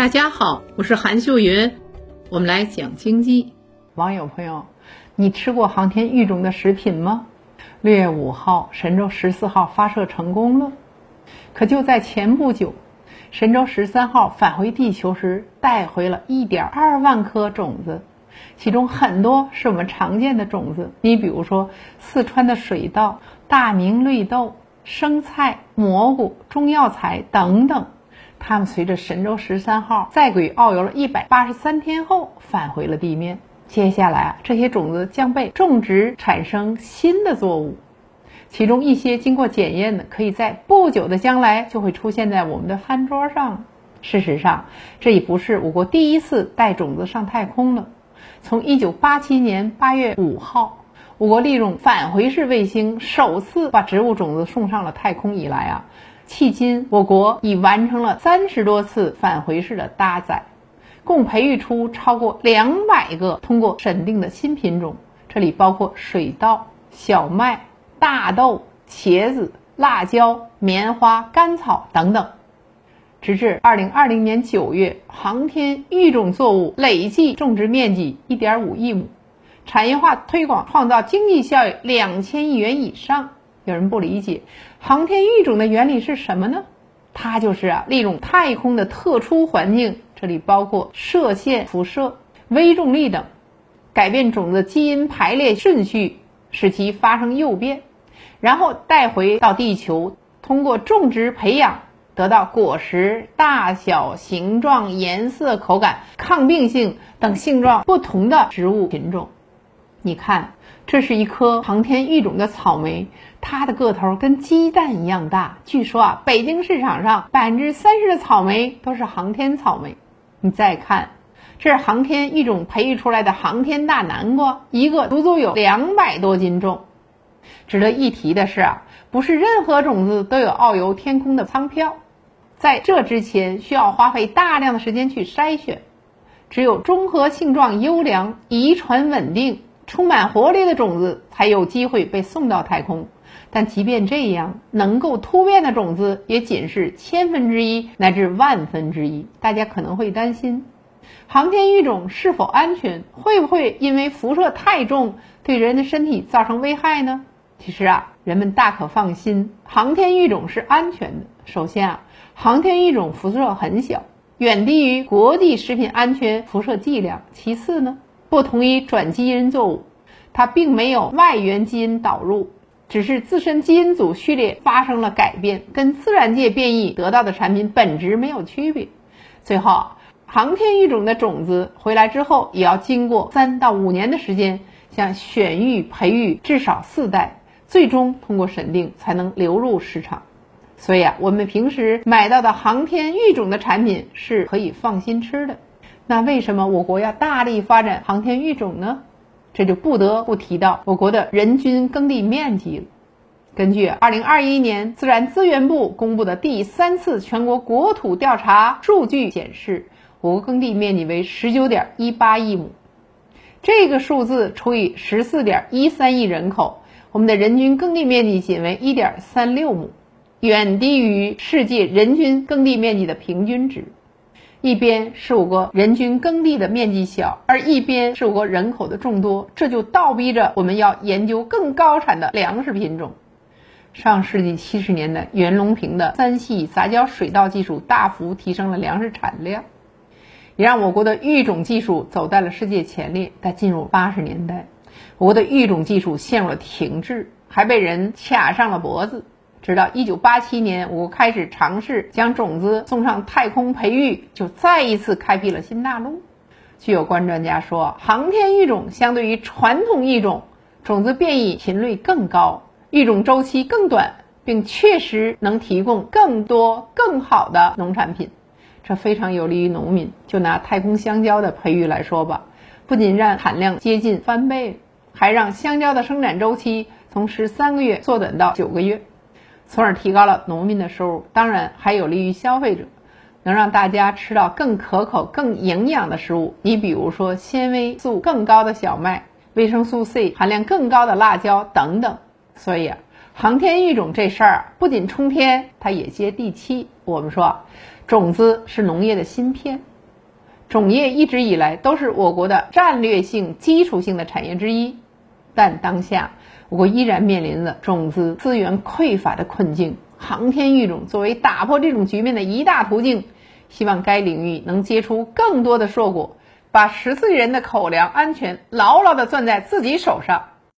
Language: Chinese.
大家好，我是韩秀云，我们来讲经济。网友朋友，你吃过航天育种的食品吗？六月五号，神舟十四号发射成功了。可就在前不久，神舟十三号返回地球时，带回了一点二万颗种子，其中很多是我们常见的种子。你比如说，四川的水稻、大明绿豆、生菜、蘑菇、中药材等等。它们随着神舟十三号在轨遨游了一百八十三天后返回了地面。接下来啊，这些种子将被种植，产生新的作物。其中一些经过检验的，可以在不久的将来就会出现在我们的饭桌上。事实上，这已不是我国第一次带种子上太空了。从一九八七年八月五号，我国利用返回式卫星首次把植物种子送上了太空以来啊。迄今，我国已完成了三十多次返回式的搭载，共培育出超过两百个通过审定的新品种，这里包括水稻、小麦、大豆、茄子、辣椒、棉花、甘草等等。直至二零二零年九月，航天育种作物累计种植面积一点五亿亩，产业化推广创造经济效益两千亿元以上。有人不理解，航天育种的原理是什么呢？它就是啊，利用太空的特殊环境，这里包括射线、辐射、微重力等，改变种子基因排列顺序，使其发生诱变，然后带回到地球，通过种植培养，得到果实大小、形状、颜色、口感、抗病性等性状不同的植物品种。你看，这是一颗航天育种的草莓，它的个头跟鸡蛋一样大。据说啊，北京市场上百分之三十的草莓都是航天草莓。你再看，这是航天育种培育出来的航天大南瓜，一个足足有两百多斤重。值得一提的是啊，不是任何种子都有遨游天空的舱票，在这之前需要花费大量的时间去筛选，只有中和性状优良、遗传稳定。充满活力的种子才有机会被送到太空，但即便这样，能够突变的种子也仅是千分之一乃至万分之一。大家可能会担心，航天育种是否安全？会不会因为辐射太重对人的身体造成危害呢？其实啊，人们大可放心，航天育种是安全的。首先啊，航天育种辐射很小，远低于国际食品安全辐射剂量。其次呢？不同于转基因作物，它并没有外源基因导入，只是自身基因组序列发生了改变，跟自然界变异得到的产品本质没有区别。最后，航天育种的种子回来之后，也要经过三到五年的时间，像选育、培育至少四代，最终通过审定才能流入市场。所以啊，我们平时买到的航天育种的产品是可以放心吃的。那为什么我国要大力发展航天育种呢？这就不得不提到我国的人均耕地面积了。根据二零二一年自然资源部公布的第三次全国国土调查数据显示，我国耕地面积为十九点一八亿亩。这个数字除以十四点一三亿人口，我们的人均耕地面积仅为一点三六亩，远低于世界人均耕地面积的平均值。一边是我国人均耕地的面积小，而一边是我国人口的众多，这就倒逼着我们要研究更高产的粮食品种。上世纪七十年代，袁隆平的三系杂交水稻技术大幅提升了粮食产量，也让我国的育种技术走在了世界前列。但进入八十年代，我国的育种技术陷入了停滞，还被人卡上了脖子。直到一九八七年，我开始尝试将种子送上太空培育，就再一次开辟了新大陆。据有关专家说，航天育种相对于传统育种，种子变异频率更高，育种周期更短，并确实能提供更多更好的农产品，这非常有利于农民。就拿太空香蕉的培育来说吧，不仅让产量接近翻倍，还让香蕉的生产周期从十三个月缩短到九个月。从而提高了农民的收入，当然还有利于消费者，能让大家吃到更可口、更营养的食物。你比如说，纤维素更高的小麦，维生素 C 含量更高的辣椒等等。所以啊，航天育种这事儿不仅冲天，它也接地气。我们说，种子是农业的芯片，种业一直以来都是我国的战略性、基础性的产业之一，但当下我国依然面临着种子资源匮乏的困境。航天育种作为打破这种局面的一大途径，希望该领域能结出更多的硕果，把十四亿人的口粮安全牢牢的攥在自己手上。